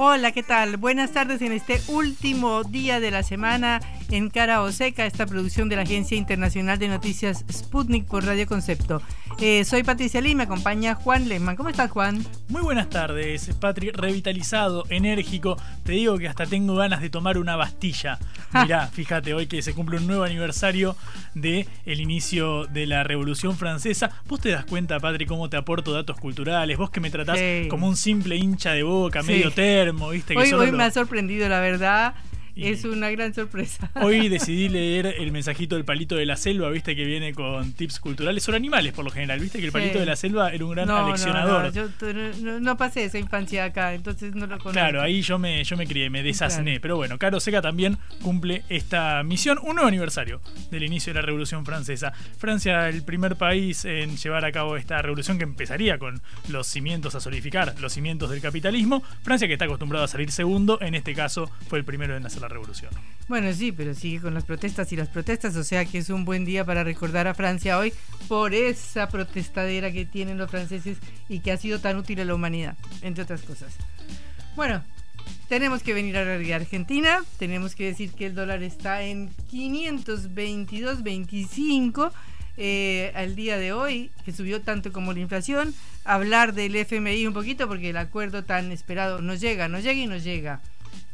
Hola, ¿qué tal? Buenas tardes en este último día de la semana en Cara o Seca, esta producción de la Agencia Internacional de Noticias Sputnik por Radio Concepto. Eh, soy Patricia Lee, me acompaña Juan Lehmann. ¿Cómo estás, Juan? Muy buenas tardes, Patri. Revitalizado, enérgico. Te digo que hasta tengo ganas de tomar una bastilla. Mirá, fíjate, hoy que se cumple un nuevo aniversario del el inicio de la Revolución Francesa. Vos te das cuenta, Patri, cómo te aporto datos culturales. Vos que me tratás Sí. como un simple hincha de boca, Sí. medio termo, ¿viste? Que Hoy, solo hoy lo- me ha sorprendido, la verdad. Y- Es una gran sorpresa. Hoy decidí leer el mensajito del palito de la selva, viste que viene con tips culturales sobre animales por lo general, viste que el palito Sí. de la selva era un gran no, aleccionador. no, yo no, pasé esa infancia acá, entonces no lo conozco. Claro, ahí yo me, yo me crié, me desasné. Claro. Pero bueno, Caro Seca también cumple esta misión, un nuevo aniversario del inicio de la Revolución Francesa. Francia, el primer país en llevar a cabo esta revolución que empezaría con los cimientos a solidificar, los cimientos del capitalismo. Francia, que está acostumbrado a salir segundo, en este caso fue el primero en hacer la revolución. Bueno, sí, pero sigue con las protestas y las protestas, o sea que es un buen día para recordar a Francia hoy por esa protestadera que tienen los franceses y que ha sido tan útil a la humanidad, entre otras cosas. Bueno, tenemos que venir a la argentina, tenemos que decir que el dólar está en 522.25 eh, al día de hoy, que subió tanto como la inflación, hablar del FMI un poquito porque el acuerdo tan esperado no llega, no llega y no llega.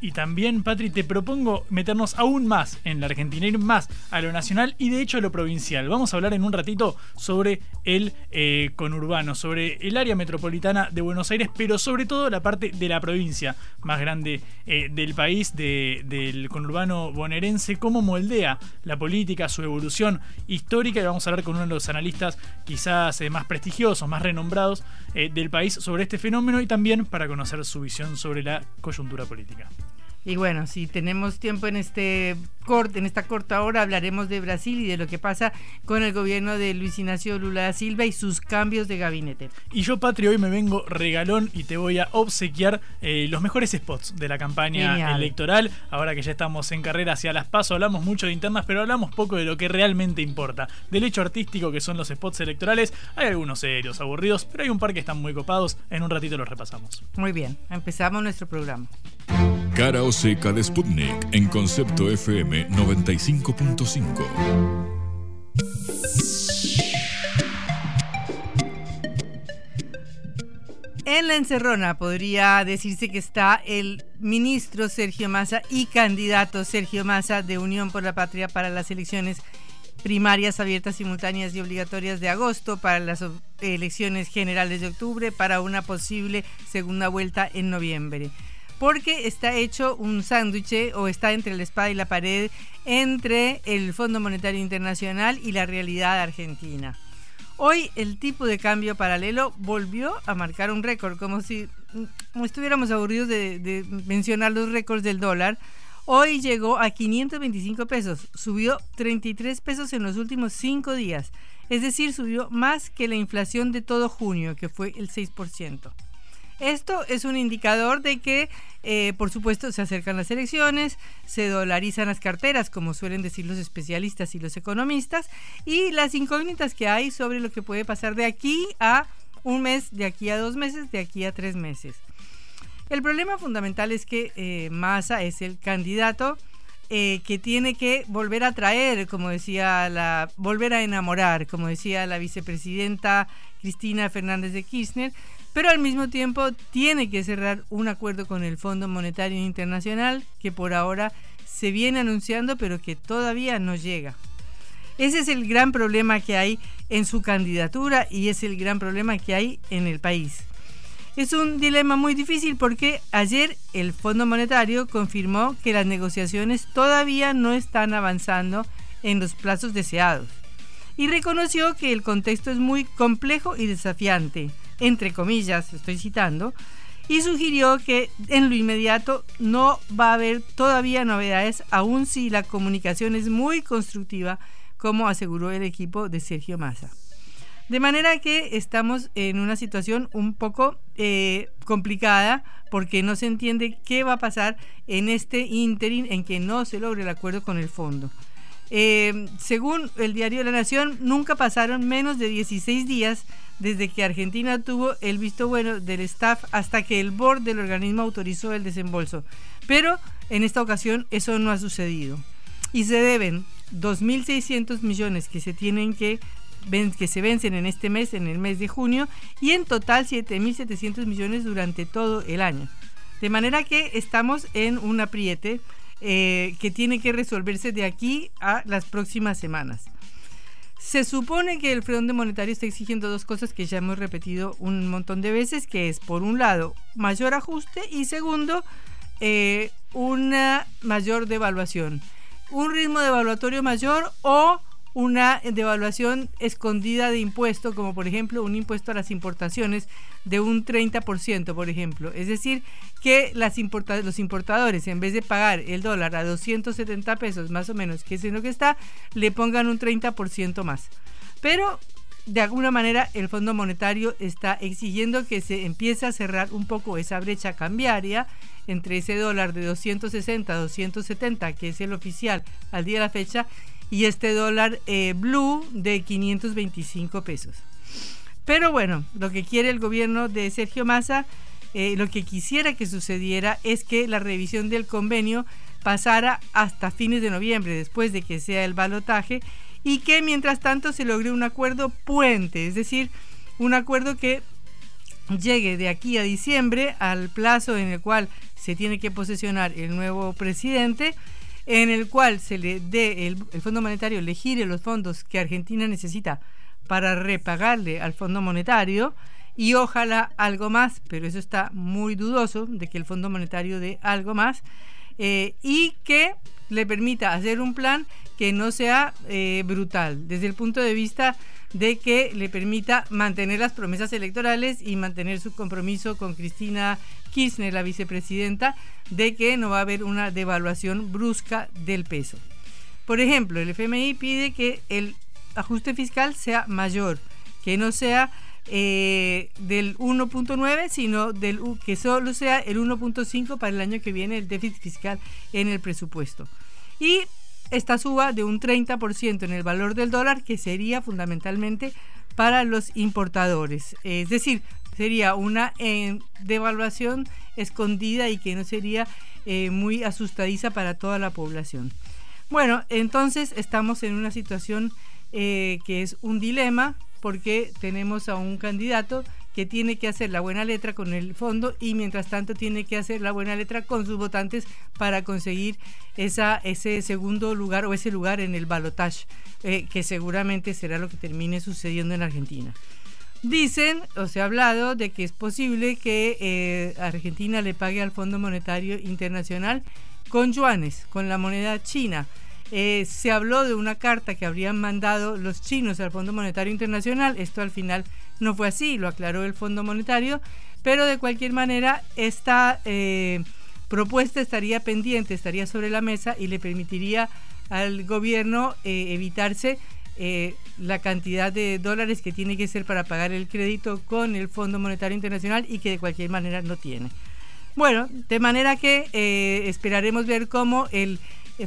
Y también, Patri, te propongo meternos aún más en la Argentina, ir más a lo nacional y de hecho a lo provincial. Vamos a hablar en un ratito sobre el eh, conurbano, sobre el área metropolitana de Buenos Aires, pero sobre todo la parte de la provincia más grande eh, del país, de- del conurbano bonaerense, cómo moldea la política, su evolución histórica. Y vamos a hablar con uno de los analistas quizás eh, más prestigiosos, más renombrados del país sobre este fenómeno y también para conocer su visión sobre la coyuntura política. Y bueno, si tenemos tiempo en este corte, en esta corta hora, hablaremos de Brasil y de lo que pasa con el gobierno de Luis Ignacio Lula da Silva y sus cambios de gabinete. Y yo, Patri, hoy me vengo regalón y te voy a obsequiar eh, los mejores spots de la campaña Genial. electoral. Ahora que ya estamos en carrera hacia las pasos, hablamos mucho de internas, pero hablamos poco de lo que realmente importa. Del hecho artístico que son los spots electorales, hay algunos serios, aburridos, pero hay un par que están muy copados. En un ratito los repasamos. Muy bien, empezamos nuestro programa. Cara o seca de Sputnik en Concepto FM 95.5. En la encerrona podría decirse que está el ministro Sergio Massa y candidato Sergio Massa de Unión por la Patria para las elecciones primarias abiertas, simultáneas y obligatorias de agosto, para las elecciones generales de octubre, para una posible segunda vuelta en noviembre. Porque está hecho un sándwich o está entre la espada y la pared entre el Fondo Monetario Internacional y la realidad argentina. Hoy el tipo de cambio paralelo volvió a marcar un récord, como si como estuviéramos aburridos de, de mencionar los récords del dólar. Hoy llegó a 525 pesos, subió 33 pesos en los últimos 5 días, es decir, subió más que la inflación de todo junio, que fue el 6%. Esto es un indicador de que, eh, por supuesto, se acercan las elecciones, se dolarizan las carteras, como suelen decir los especialistas y los economistas, y las incógnitas que hay sobre lo que puede pasar de aquí a un mes, de aquí a dos meses, de aquí a tres meses. El problema fundamental es que eh, Massa es el candidato eh, que tiene que volver a traer, como decía la, volver a enamorar, como decía la vicepresidenta Cristina Fernández de Kirchner, pero al mismo tiempo tiene que cerrar un acuerdo con el Fondo Monetario Internacional que por ahora se viene anunciando pero que todavía no llega. Ese es el gran problema que hay en su candidatura y es el gran problema que hay en el país. Es un dilema muy difícil porque ayer el Fondo Monetario confirmó que las negociaciones todavía no están avanzando en los plazos deseados y reconoció que el contexto es muy complejo y desafiante, entre comillas, estoy citando, y sugirió que en lo inmediato no va a haber todavía novedades, aun si la comunicación es muy constructiva, como aseguró el equipo de Sergio Massa. De manera que estamos en una situación un poco eh, complicada porque no se entiende qué va a pasar en este interín en que no se logre el acuerdo con el fondo. Eh, según el diario de la Nación, nunca pasaron menos de 16 días desde que Argentina tuvo el visto bueno del staff hasta que el board del organismo autorizó el desembolso. Pero en esta ocasión eso no ha sucedido. Y se deben 2.600 millones que se tienen que que se vencen en este mes, en el mes de junio, y en total 7.700 millones durante todo el año. De manera que estamos en un apriete eh, que tiene que resolverse de aquí a las próximas semanas. Se supone que el Fondo Monetario está exigiendo dos cosas que ya hemos repetido un montón de veces, que es por un lado mayor ajuste y segundo eh, una mayor devaluación. Un ritmo devaluatorio mayor o una devaluación escondida de impuesto, como por ejemplo un impuesto a las importaciones de un 30%, por ejemplo. Es decir, que las los importadores, en vez de pagar el dólar a 270 pesos más o menos, que es en lo que está, le pongan un 30% más. Pero de alguna manera el Fondo Monetario está exigiendo que se empiece a cerrar un poco esa brecha cambiaria entre ese dólar de 260 a 270, que es el oficial al día de la fecha, y este dólar eh, blue de 525 pesos. Pero bueno, lo que quiere el gobierno de Sergio Massa, eh, lo que quisiera que sucediera es que la revisión del convenio pasara hasta fines de noviembre, después de que sea el balotaje, y que mientras tanto se logre un acuerdo puente, es decir, un acuerdo que llegue de aquí a diciembre al plazo en el cual se tiene que posesionar el nuevo presidente en el cual se le dé el, Fondo Monetario le gire los fondos que Argentina necesita para repagarle al Fondo Monetario y ojalá algo más, pero eso está muy dudoso de que el Fondo Monetario dé algo más eh, y que le permita hacer un plan que no sea eh, brutal desde el punto de vista de que le permita mantener las promesas electorales y mantener su compromiso con Cristina Kirchner, la vicepresidenta, de que no va a haber una devaluación brusca del peso. Por ejemplo, el FMI pide que el ajuste fiscal sea mayor, que no sea eh, del 1.9, sino del, que solo sea el 1.5 para el año que viene el déficit fiscal en el presupuesto. Y esta suba de un 30% en el valor del dólar, que sería fundamentalmente para los importadores. Es decir, sería una eh, devaluación escondida y que no sería eh, muy asustadiza para toda la población. Bueno, entonces estamos en una situación eh, que es un dilema porque tenemos a un candidato que tiene que hacer la buena letra con el fondo y mientras tanto tiene que hacer la buena letra con sus votantes para conseguir esa, ese segundo lugar o ese lugar en el balotage, eh, que seguramente será lo que termine sucediendo en Argentina. Dicen, o se ha hablado, de que es posible que eh, Argentina le pague al Fondo Monetario Internacional con yuanes, con la moneda china. Eh, se habló de una carta que habrían mandado los chinos al Fondo Monetario Internacional. Esto al final no fue así, lo aclaró el Fondo Monetario, pero de cualquier manera esta eh, propuesta estaría pendiente, estaría sobre la mesa y le permitiría al gobierno eh, evitarse eh, la cantidad de dólares que tiene que ser para pagar el crédito con el Fondo Monetario Internacional y que de cualquier manera no tiene. Bueno, de manera que esperaremos ver cómo el el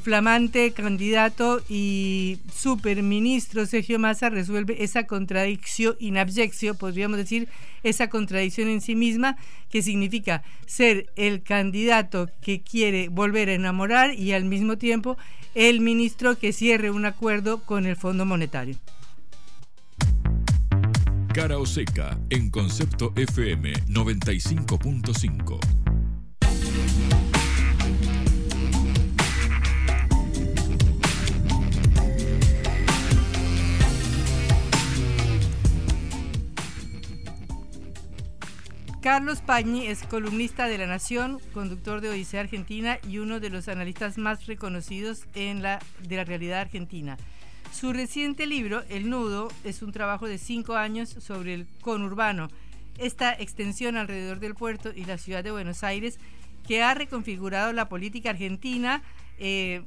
flamante candidato y superministro Sergio Massa resuelve esa contradicción, inabyección, podríamos decir, esa contradicción en sí misma, que significa ser el candidato que quiere volver a enamorar y al mismo tiempo el ministro que cierre un acuerdo con el Fondo Monetario. Cara o seca en concepto FM 95.5. Carlos Pañi es columnista de La Nación, conductor de Odisea Argentina y uno de los analistas más reconocidos en la, de la realidad argentina. Su reciente libro, El Nudo, es un trabajo de cinco años sobre el conurbano, esta extensión alrededor del puerto y la ciudad de Buenos Aires que ha reconfigurado la política argentina eh,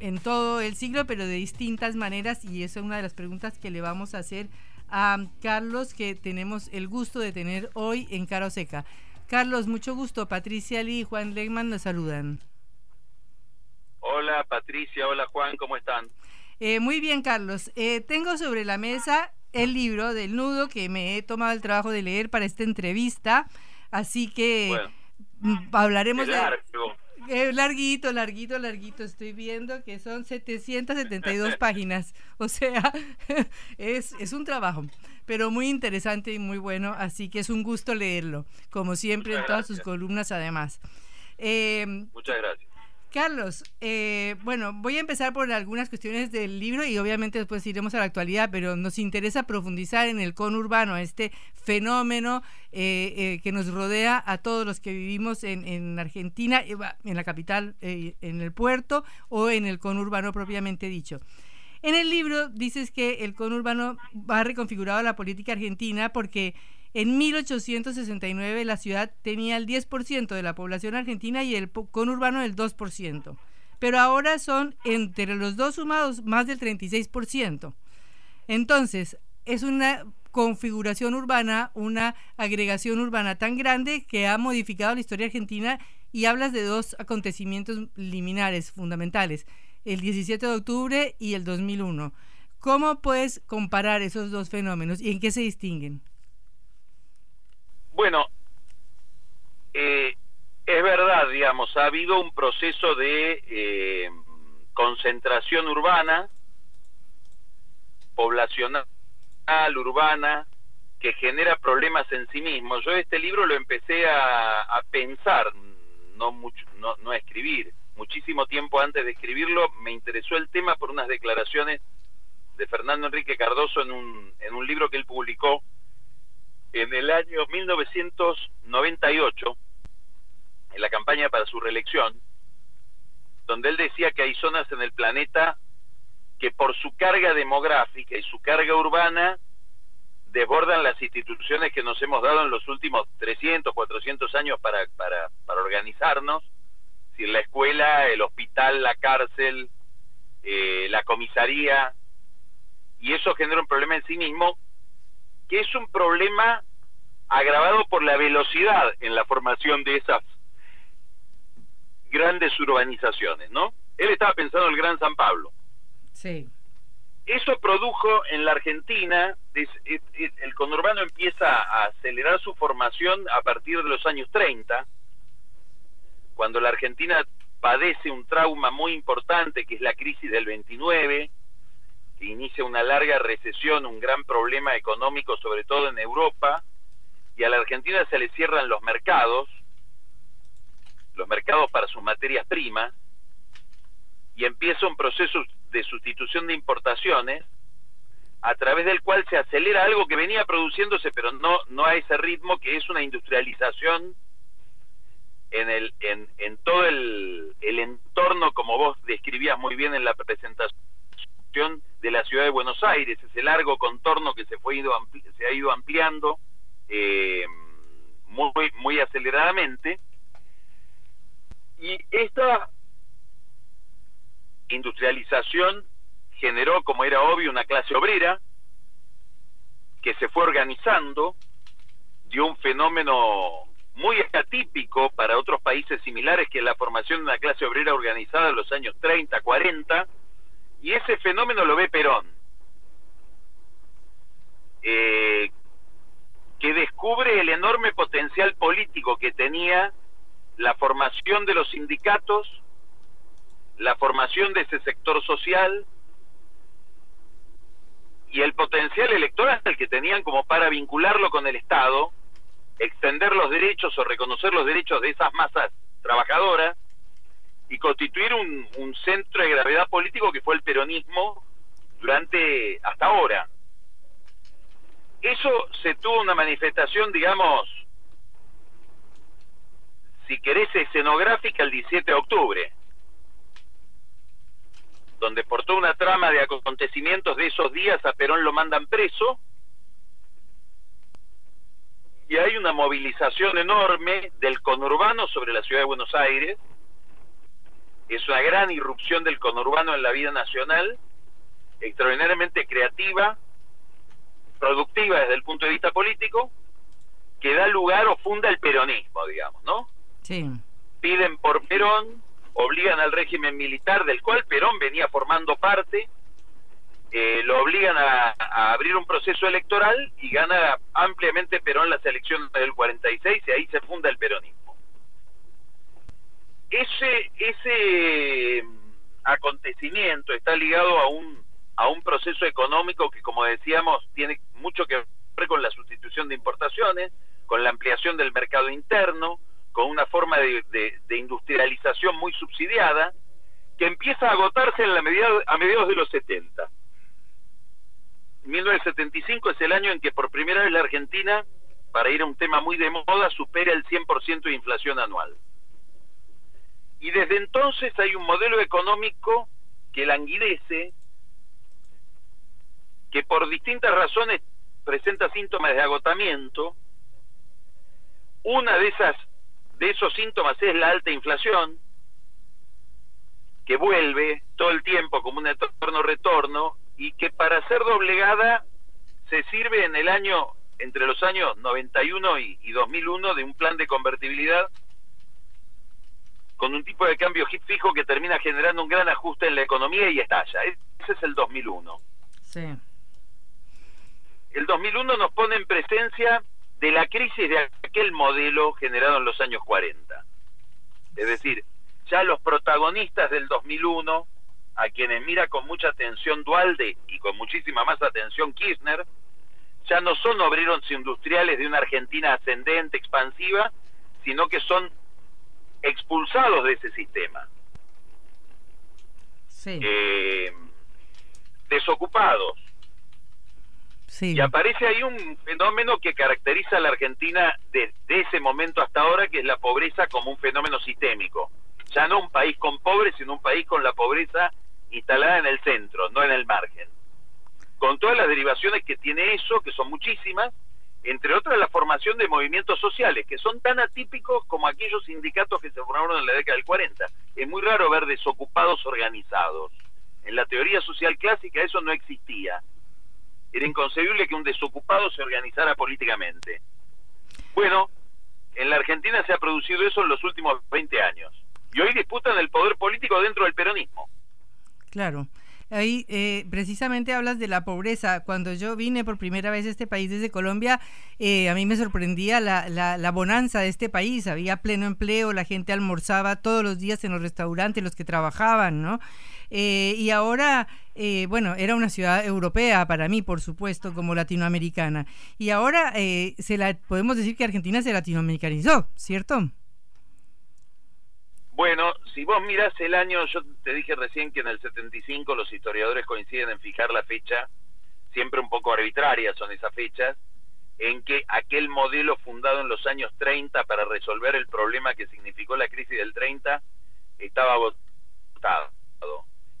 en todo el siglo, pero de distintas maneras, y esa es una de las preguntas que le vamos a hacer a Carlos, que tenemos el gusto de tener hoy en Caro Seca. Carlos, mucho gusto. Patricia Lee y Juan Legman nos saludan. Hola Patricia, hola Juan, ¿cómo están? Eh, muy bien, Carlos. Eh, tengo sobre la mesa el libro del nudo que me he tomado el trabajo de leer para esta entrevista, así que hablaremos de... Eh, larguito, larguito, larguito. Estoy viendo que son 772 páginas. O sea, es, es un trabajo, pero muy interesante y muy bueno. Así que es un gusto leerlo, como siempre en todas sus columnas además. Eh, Muchas gracias. Carlos, eh, bueno, voy a empezar por algunas cuestiones del libro y obviamente después iremos a la actualidad, pero nos interesa profundizar en el conurbano, este fenómeno eh, eh, que nos rodea a todos los que vivimos en, en Argentina, en la capital, en el puerto o en el conurbano propiamente dicho. En el libro dices que el conurbano ha reconfigurado la política argentina porque en 1869 la ciudad tenía el 10% de la población argentina y el conurbano el 2%. Pero ahora son entre los dos sumados más del 36%. Entonces, es una configuración urbana, una agregación urbana tan grande que ha modificado la historia argentina y hablas de dos acontecimientos liminares fundamentales, el 17 de octubre y el 2001. ¿Cómo puedes comparar esos dos fenómenos y en qué se distinguen? Bueno, eh, es verdad, digamos, ha habido un proceso de eh, concentración urbana, poblacional, urbana, que genera problemas en sí mismo. Yo este libro lo empecé a, pensar, no, mucho, no, no a escribir. Muchísimo tiempo antes de escribirlo me interesó el tema por unas declaraciones de Fernando Enrique Cardoso en un, en un libro que él publicó en el año 1998, en la campaña para su reelección, donde él decía que hay zonas en el planeta que por su carga demográfica y su carga urbana desbordan las instituciones que nos hemos dado en los últimos 300, 400 años para, para, para organizarnos, si la escuela, el hospital, la cárcel, eh, la comisaría, y eso genera un problema en sí mismo que es un problema agravado por la velocidad en la formación de esas grandes urbanizaciones, ¿no? Él estaba pensando en el Gran San Pablo. Sí. Eso produjo en la Argentina, el conurbano empieza a acelerar su formación a partir de los años 30, cuando la Argentina padece un trauma muy importante que es la crisis del 29, que inicia una larga recesión, un gran problema económico, sobre todo en Europa, y a la Argentina se le cierran los mercados, los mercados para sus materias primas, y empieza un proceso de sustitución de importaciones, a través del cual se acelera algo que venía produciéndose, pero no, no a ese ritmo, que es una industrialización en, el, en, en todo el, el entorno, como vos describías muy bien en la presentación de la ciudad de Buenos Aires, ese largo contorno que se, fue ido se ha ido ampliando eh, muy, muy aceleradamente. Y esta industrialización generó, como era obvio, una clase obrera que se fue organizando, dio un fenómeno muy atípico para otros países similares que la formación de una clase obrera organizada en los años 30, 40, y ese fenómeno lo ve Perón, eh, que descubre el enorme potencial político que tenía la formación de los sindicatos, la formación de ese sector social y el potencial electoral que tenían como para vincularlo con el Estado, extender los derechos o reconocer los derechos de esas masas trabajadoras y constituir un, un centro de gravedad político que fue el peronismo durante hasta ahora. Eso se tuvo una manifestación, digamos, si querés, escenográfica el 17 de octubre, donde por toda una trama de acontecimientos de esos días a Perón lo mandan preso, y hay una movilización enorme del conurbano sobre la ciudad de Buenos Aires, es una gran irrupción del conurbano en la vida nacional, extraordinariamente creativa, productiva desde el punto de vista político, que da lugar o funda el peronismo, digamos, ¿no? Sí. Piden por Perón, obligan al régimen militar del cual Perón venía formando parte, eh, lo obligan a, a, abrir un proceso electoral y gana ampliamente Perón las elecciones del 46 y ahí se funda el peronismo. Ese, ese mm, acontecimiento está ligado a un, a un proceso económico que, como decíamos, tiene mucho que ver con la sustitución de importaciones, con la ampliación del mercado interno, con una forma de, de, industrialización muy subsidiada, que empieza a agotarse en la medida, a mediados de los 70. 1975 es el año en que por primera vez la Argentina, para ir a un tema muy de moda, supera el 100% de inflación anual. Y desde entonces hay un modelo económico que languidece, que por distintas razones presenta síntomas de agotamiento. Una de esas de esos síntomas es la alta inflación, que vuelve todo el tiempo como un eterno retorno y que para ser doblegada se sirve en el año entre los años 91 y, y 2001 de un plan de convertibilidad con un tipo de cambio fijo que termina generando un gran ajuste en la economía y estalla. Ese es el 2001. Sí. El 2001 nos pone en presencia de la crisis de aquel modelo generado en los años 40. Es decir, ya los protagonistas del 2001, a quienes mira con mucha atención Dualde y con muchísima más atención Kirchner, ya no son obreros industriales de una Argentina ascendente, expansiva, sino que son expulsados de ese sistema. Sí. Eh, desocupados. Sí. Y aparece ahí un fenómeno que caracteriza a la Argentina desde ese momento hasta ahora, que es la pobreza como un fenómeno sistémico. Ya no un país con pobres, sino un país con la pobreza instalada en el centro, no en el margen. Con todas las derivaciones que tiene eso, que son muchísimas, entre otras la formación de movimientos sociales, que son tan atípicos como aquellos sindicatos que se formaron en la década del 40. Es muy raro ver desocupados organizados. En la teoría social clásica eso no existía. Era inconcebible que un desocupado se organizara políticamente. Bueno, en la Argentina se ha producido eso en los últimos 20 años. Y hoy disputan el poder político dentro del peronismo. Claro. Ahí eh, precisamente hablas de la pobreza. Cuando yo vine por primera vez a este país desde Colombia, eh, a mí me sorprendía la, la, la, bonanza de este país. Había pleno empleo, la gente almorzaba todos los días en los restaurantes, los que trabajaban, ¿no? Eh, y ahora, eh, bueno, era una ciudad europea para mí, por supuesto, como latinoamericana. Y ahora eh, se la, podemos decir que Argentina se latinoamericanizó, ¿cierto? Bueno, si vos mirás el año, yo te dije recién que en el 75 los historiadores coinciden en fijar la fecha, siempre un poco arbitraria son esas fechas, en que aquel modelo fundado en los años 30 para resolver el problema que significó la crisis del 30 estaba agotado.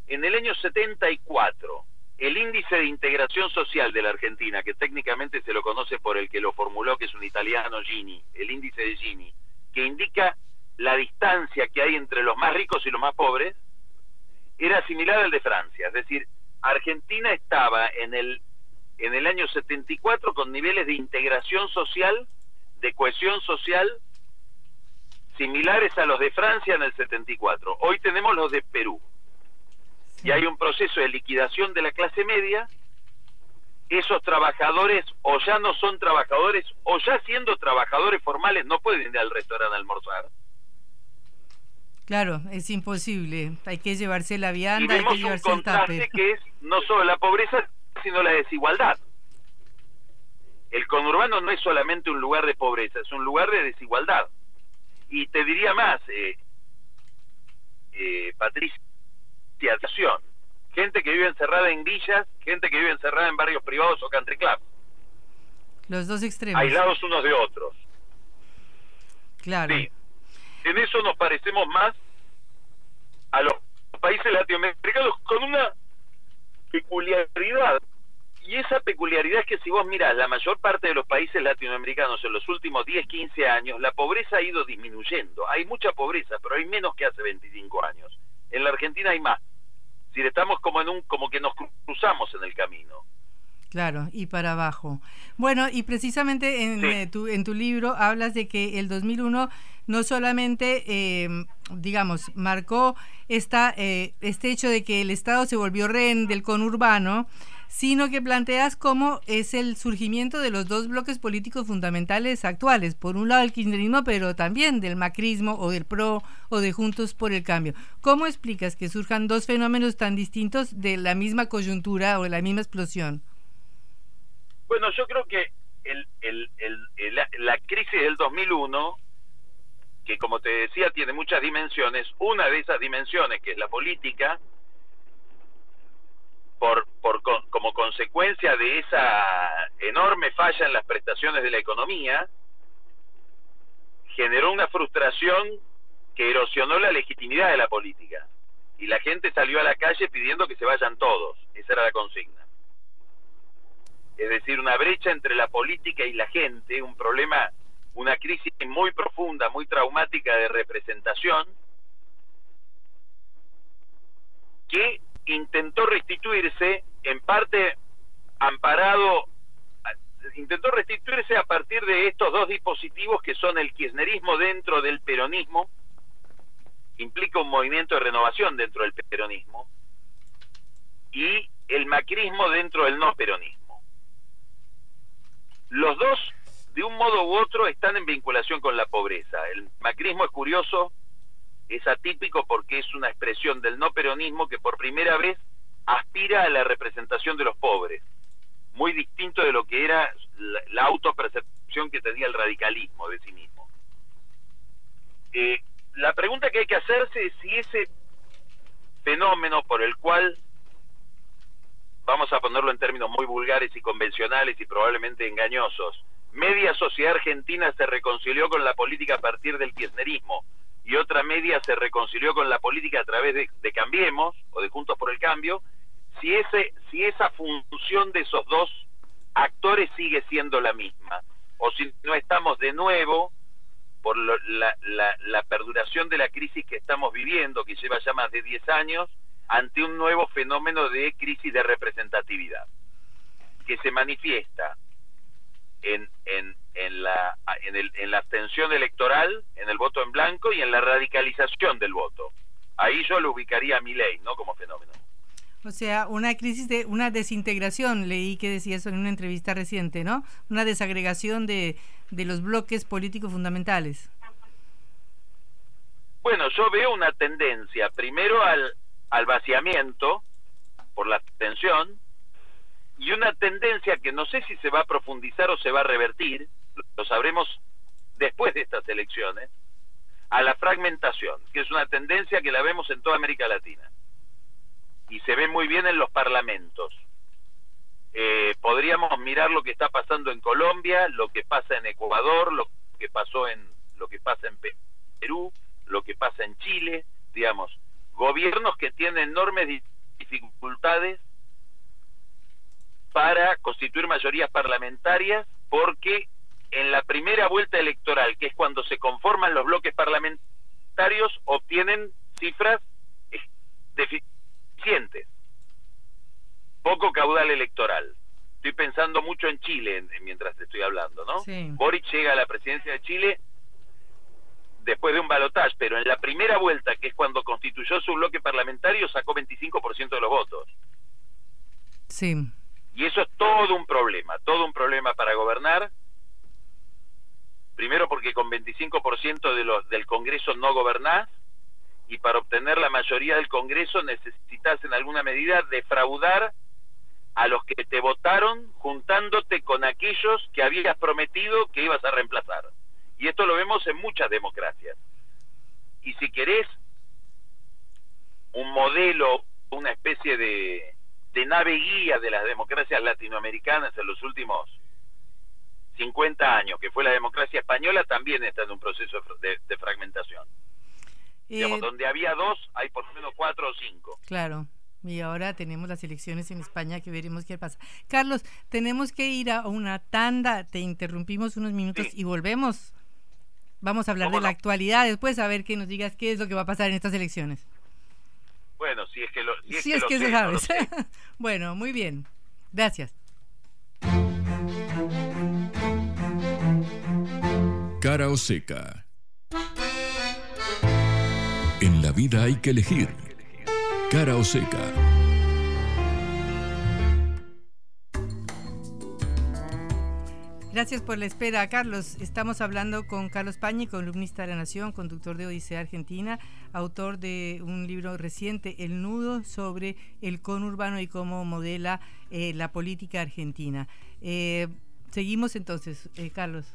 En el año 74, el índice de integración social de la Argentina, que técnicamente se lo conoce por el que lo formuló, que es un italiano Gini, el índice de Gini, que indica la distancia que hay entre los más ricos y los más pobres, era similar al de Francia. Es decir, Argentina estaba en el, en el año 74 con niveles de integración social, de cohesión social, similares a los de Francia en el 74. Hoy tenemos los de Perú. Y hay un proceso de liquidación de la clase media. Esos trabajadores o ya no son trabajadores o ya siendo trabajadores formales no pueden ir al restaurante a almorzar. Claro, es imposible. Hay que llevarse la vianda, hay que llevarse un contraste el que es no solo la pobreza, sino la desigualdad. El conurbano no es solamente un lugar de pobreza, es un lugar de desigualdad. Y te diría más, eh, eh, Patricia, gente que vive encerrada en villas, gente que vive encerrada en barrios privados o country club. Los dos extremos. Aislados unos de otros. Claro. Sí. En eso nos parecemos más a los países latinoamericanos con una peculiaridad. Y esa peculiaridad es que si vos mirás la mayor parte de los países latinoamericanos en los últimos 10, 15 años, la pobreza ha ido disminuyendo. Hay mucha pobreza, pero hay menos que hace 25 años. En la Argentina hay más. Si estamos como en un como que nos cruzamos en el camino. Claro, y para abajo. Bueno, y precisamente en, eh, tu, en tu libro hablas de que el 2001 no solamente, eh, digamos, marcó esta, eh, este hecho de que el Estado se volvió rehén del conurbano, sino que planteas cómo es el surgimiento de los dos bloques políticos fundamentales actuales. Por un lado el kirchnerismo, pero también del macrismo o del PRO o de Juntos por el Cambio. ¿Cómo explicas que surjan dos fenómenos tan distintos de la misma coyuntura o de la misma explosión? Bueno, yo creo que el, la, crisis del 2001, que como te decía tiene muchas dimensiones, una de esas dimensiones, que es la política, por, por como consecuencia de esa enorme falla en las prestaciones de la economía, generó una frustración que erosionó la legitimidad de la política. Y la gente salió a la calle pidiendo que se vayan todos. Esa era la consigna es decir, una brecha entre la política y la gente, un problema, una crisis muy profunda, muy traumática de representación, que intentó restituirse en parte amparado, intentó restituirse a partir de estos dos dispositivos que son el kirchnerismo dentro del peronismo, implica un movimiento de renovación dentro del peronismo, y el macrismo dentro del no peronismo los dos, de un modo u otro, están en vinculación con la pobreza. El macrismo es curioso, es atípico porque es una expresión del no peronismo que por primera vez aspira a la representación de los pobres, muy distinto de lo que era la, autopercepción que tenía el radicalismo de sí mismo. Eh, la pregunta que hay que hacerse es si ese fenómeno por el cual vamos a ponerlo en términos muy vulgares y convencionales y probablemente engañosos, media sociedad argentina se reconcilió con la política a partir del kirchnerismo y otra media se reconcilió con la política a través de, Cambiemos o de Juntos por el Cambio, si, ese, si esa función de esos dos actores sigue siendo la misma, o si no estamos de nuevo por la, la, la perduración de la crisis que estamos viviendo, que lleva ya más de 10 años, ante un nuevo fenómeno de crisis de representatividad que se manifiesta en, en, en, la, en, el, en la abstención electoral, en el voto en blanco y en la radicalización del voto. Ahí yo lo ubicaría a mi ley, ¿no? Como fenómeno. O sea, una crisis de una desintegración, leí que decía eso en una entrevista reciente, ¿no? Una desagregación de, de los bloques políticos fundamentales. Bueno, yo veo una tendencia, primero al, al vaciamiento por la tensión y una tendencia que no sé si se va a profundizar o se va a revertir, lo sabremos después de estas elecciones, a la fragmentación, que es una tendencia que la vemos en toda América Latina y se ve muy bien en los parlamentos. Eh, podríamos mirar lo que está pasando en Colombia, lo que pasa en Ecuador, lo que pasó en lo que pasa en Perú, lo que pasa en Chile, digamos, gobiernos que tienen enormes dificultades para constituir mayorías parlamentarias porque en la primera vuelta electoral, que es cuando se conforman los bloques parlamentarios, obtienen cifras deficientes, poco caudal electoral. Estoy pensando mucho en Chile mientras te estoy hablando, ¿no? Boric llega a la presidencia de Chile después de un balotaje, pero en la primera vuelta, que es cuando constituyó su bloque parlamentario, sacó 25% de los votos. Sí. Y eso es todo un problema, todo un problema para gobernar. Primero porque con 25% de los, del Congreso no gobernás y para obtener la mayoría del Congreso necesitas en alguna medida defraudar a los que te votaron juntándote con aquellos que habías prometido que ibas a reemplazar. Y esto lo vemos en muchas democracias. Y si querés un modelo, una especie de, de nave guía de las democracias latinoamericanas en los últimos 50 años, que fue la democracia española, también está en un proceso de, de fragmentación. Digamos, Eh, donde había dos, hay por lo menos cuatro o cinco. Claro. Y ahora tenemos las elecciones en España que veremos qué pasa. Carlos, tenemos que ir a una tanda. Te interrumpimos unos minutos y volvemos. Vamos a hablar de ¿Cómo la actualidad después, a ver que nos digas qué es lo que va a pasar en estas elecciones. Bueno, si es que lo, si es Si que es lo que sé, eso no lo sabes. sé. bueno, muy bien. Gracias. Cara o seca. En la vida hay que elegir. Cara o seca. Gracias por la espera, Carlos. Estamos hablando con Carlos Pañi, columnista de La Nación, conductor de Odisea Argentina, autor de un libro reciente, El Nudo, sobre el conurbano y cómo modela eh, la política argentina. Eh, seguimos entonces, eh, Carlos.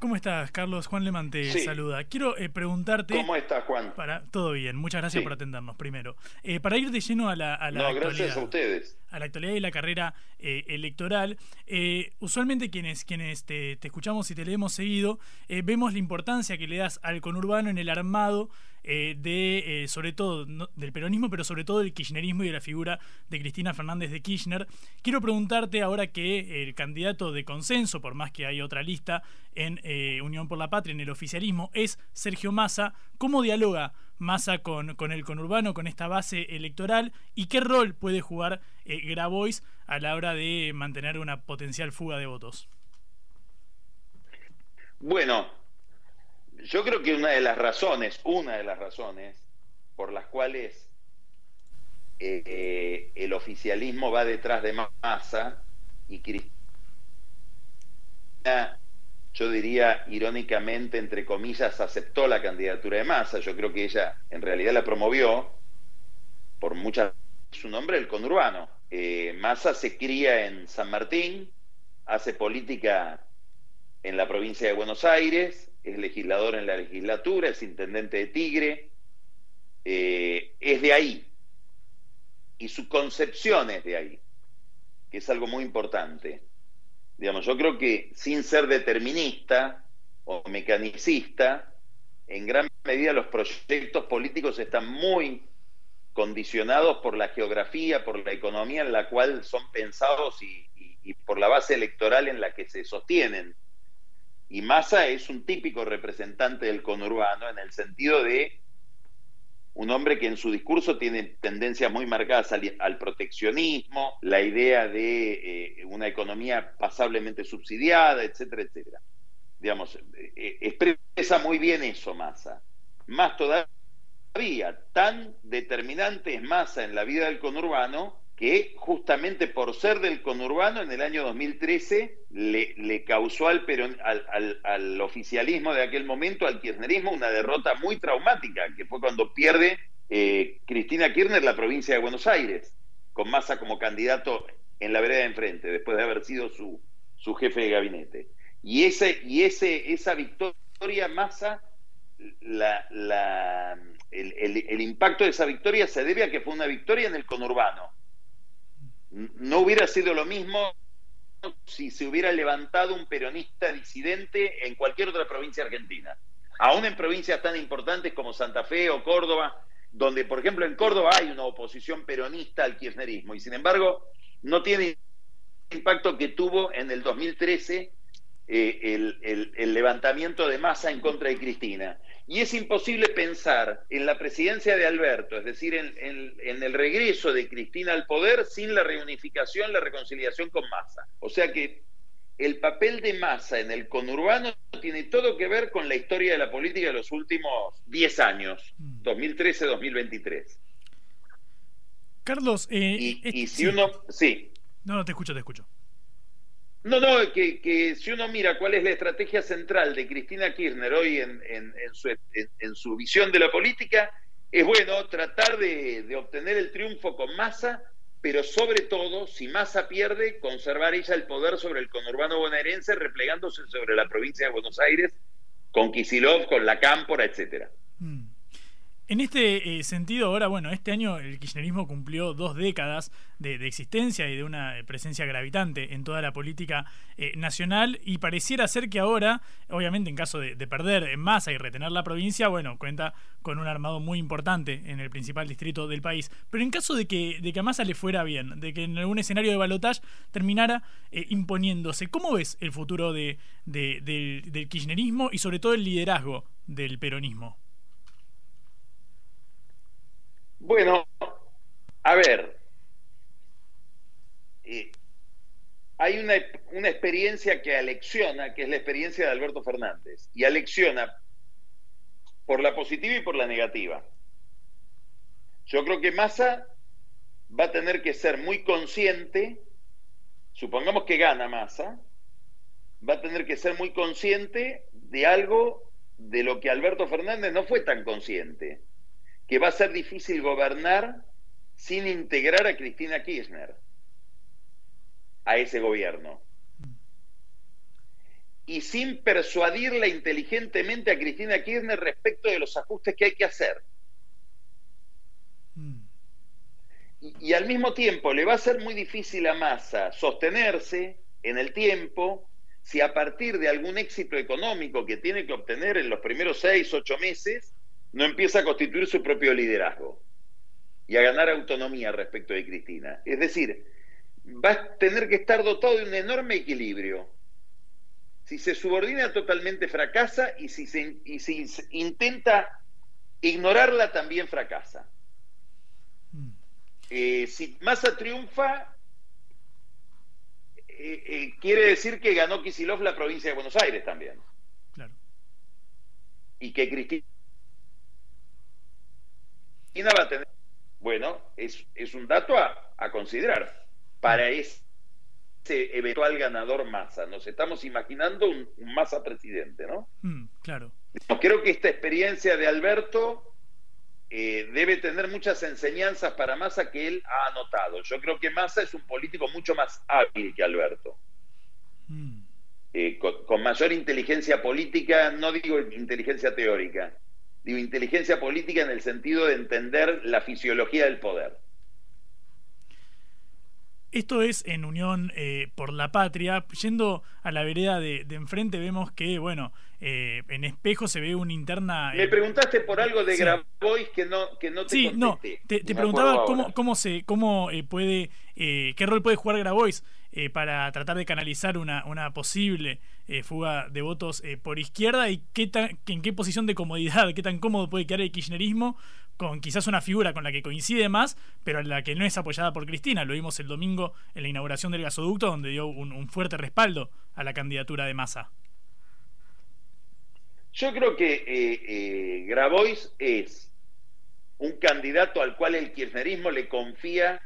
¿Cómo estás, Carlos? Juan Lemán te Sí. saluda. Quiero eh, preguntarte... ¿Cómo estás, Juan? Para, todo bien, muchas gracias Sí. por atendernos primero. Eh, para ir de lleno a la, a la No, actualidad. gracias a ustedes. a la actualidad y la carrera eh, electoral. Usualmente quienes, quienes te, te escuchamos y te leemos seguido, vemos la importancia que le das al conurbano en el armado eh, de, eh, sobre todo, del peronismo, pero sobre todo del kirchnerismo y de la figura de Cristina Fernández de Kirchner. Quiero preguntarte ahora que el candidato de consenso, por más que hay otra lista en eh, Unión por la Patria, en el oficialismo, es Sergio Massa. ¿Cómo dialoga Massa con, con el conurbano, con esta base electoral? ¿Y qué rol puede jugar Grabois a la hora de mantener una potencial fuga de votos? Bueno, yo creo que una de las razones, una de las razones por las cuales eh, el oficialismo va detrás de Massa y Cristina, yo diría irónicamente, entre comillas, aceptó la candidatura de Massa. Yo creo que ella en realidad la promovió por muchas su nombre, el conurbano. Eh, Massa se cría en San Martín, hace política en la provincia de Buenos Aires, es legislador en la legislatura, es intendente de Tigre, eh, es de ahí. Y su concepción es de ahí, que es algo muy importante. Digamos, yo creo que sin ser determinista o mecanicista, en gran medida los proyectos políticos están muy condicionados por la geografía, por la economía en la cual son pensados y, y- y por la base electoral en la que se sostienen. Y Massa es un típico representante del conurbano en el sentido de un hombre que en su discurso tiene tendencias muy marcadas al, proteccionismo, la idea de eh, una economía pasablemente subsidiada, etcétera, etcétera. Digamos, eh, eh, expresa muy bien eso Massa. Más todavía, tan determinante es Massa en la vida del conurbano que justamente por ser del conurbano en el año 2013 le, causó al, al, al, oficialismo de aquel momento, al kirchnerismo, una derrota muy traumática, que fue cuando pierde eh, Cristina Kirchner la provincia de Buenos Aires, con Massa como candidato en la vereda de enfrente, después de haber sido su, su jefe de gabinete. Y, ese, y ese, esa victoria Massa, la, la, el, el, el impacto de esa victoria se debe a que fue una victoria en el conurbano no hubiera sido lo mismo si se hubiera levantado un peronista disidente en cualquier otra provincia argentina. Aún en provincias tan importantes como Santa Fe o Córdoba, donde, por ejemplo, en Córdoba hay una oposición peronista al kirchnerismo y, sin embargo, no tiene el impacto que tuvo en el 2013 eh, el, el, el levantamiento de masa en contra de Cristina. Y es imposible pensar en la presidencia de Alberto, es decir, en, en, en, el regreso de Cristina al poder sin la reunificación, la reconciliación con Massa. O sea que el papel de Massa en el conurbano tiene todo que ver con la historia de la política de los últimos 10 años, 2013-2023. Carlos, eh, y, y, si sí. uno... Sí. No, no, te escucho, te escucho. No, no, que, que, si uno mira cuál es la estrategia central de Cristina Kirchner hoy en, su, en su, visión de la política, es bueno tratar de, obtener el triunfo con Massa, pero sobre todo, si Massa pierde, conservar ella el poder sobre el conurbano bonaerense, replegándose sobre la provincia de Buenos Aires, con Kisilov, con la Cámpora, etcétera. Mm. En este eh, sentido, ahora, bueno, este año el kirchnerismo cumplió dos décadas de, existencia y de una presencia gravitante en toda la política eh, nacional y pareciera ser que ahora, obviamente en caso de, perder en masa y retener la provincia, bueno, cuenta con un armado muy importante en el principal distrito del país. Pero en caso de que, de que a Massa le fuera bien, de que en algún escenario de balotaje terminara eh, imponiéndose, ¿cómo ves el futuro de, del kirchnerismo y sobre todo el liderazgo del peronismo? Bueno, a ver, eh, hay una, una, experiencia que alecciona, que es la experiencia de Alberto Fernández, y alecciona por la positiva y por la negativa. Yo creo que Massa va a tener que ser muy consciente, supongamos que gana Massa, va a tener que ser muy consciente de algo de lo que Alberto Fernández no fue tan consciente que va a ser difícil gobernar sin integrar a Cristina Kirchner a ese gobierno. Y sin persuadirla inteligentemente a Cristina Kirchner respecto de los ajustes que hay que hacer. Y, y, al mismo tiempo le va a ser muy difícil a Massa sostenerse en el tiempo si a partir de algún éxito económico que tiene que obtener en los primeros seis, ocho meses, no empieza a constituir su propio liderazgo y a ganar autonomía respecto de Cristina. Es decir, va a tener que estar dotado de un enorme equilibrio. Si se subordina totalmente fracasa y si, se, y si intenta ignorarla también fracasa. Mm. Eh, si Massa triunfa, eh, eh, quiere decir que ganó Kisilov la provincia de Buenos Aires también. Claro. Y que Cristina va a tener, bueno, es, es un dato a, a, considerar para ese eventual ganador masa. Nos estamos imaginando un, masa presidente, ¿no? Mm, claro. Creo que esta experiencia de Alberto eh, debe tener muchas enseñanzas para Massa que él ha anotado. Yo creo que Massa es un político mucho más hábil que Alberto. Mm. Eh, con, mayor inteligencia política, no digo inteligencia teórica, digo inteligencia política en el sentido de entender la fisiología del poder. Esto es en Unión eh, por la Patria. Yendo a la vereda de, enfrente vemos que, bueno, eh, en espejo se ve una interna... Me preguntaste por algo de Grabois que no, que no te Sí, no, te, preguntaba cómo, cómo, se, cómo eh, puede, qué rol puede jugar Grabois para tratar de canalizar una, una posible fuga de votos por izquierda y qué tan, en qué posición de comodidad, qué tan cómodo puede quedar el kirchnerismo con quizás una figura con la que coincide más, pero la que no es apoyada por Cristina. Lo vimos el domingo en la inauguración del gasoducto, donde dio un, fuerte respaldo a la candidatura de Massa. Yo creo que eh, eh, Grabois es un candidato al cual el kirchnerismo le confía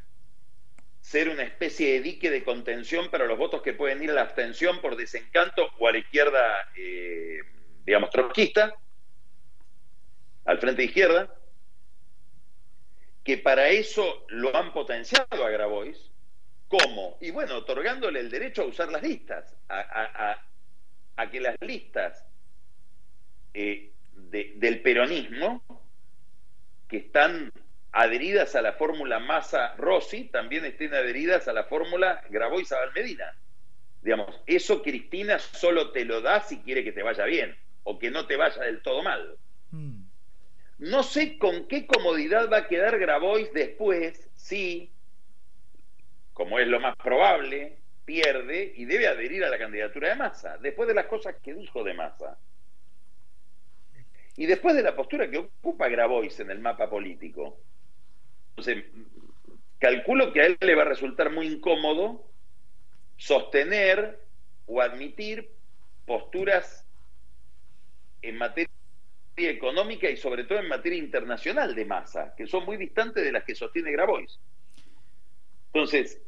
ser una especie de dique de contención para los votos que pueden ir a la abstención por desencanto o a la izquierda, eh, digamos, trotskista, al frente de izquierda que para eso lo han potenciado a Grabois. ¿Cómo? Y bueno, otorgándole el derecho a usar las listas, a, que las listas eh, del peronismo, que están adheridas a la fórmula Massa-Rossi, también estén adheridas a la fórmula Grabois-Abal-Medina. Digamos, eso Cristina solo te lo da si quiere que te vaya bien, o que no te vaya del todo mal. Mm. No sé con qué comodidad va a quedar Grabois después si, como es lo más probable, pierde y debe adherir a la candidatura de Massa, después de las cosas que dijo de Massa. Y después de la postura que ocupa Grabois en el mapa político. Entonces, calculo que a él le va a resultar muy incómodo sostener o admitir posturas en materia económica y sobre todo en materia internacional de masa, que son muy distantes de las que sostiene Grabois. Entonces,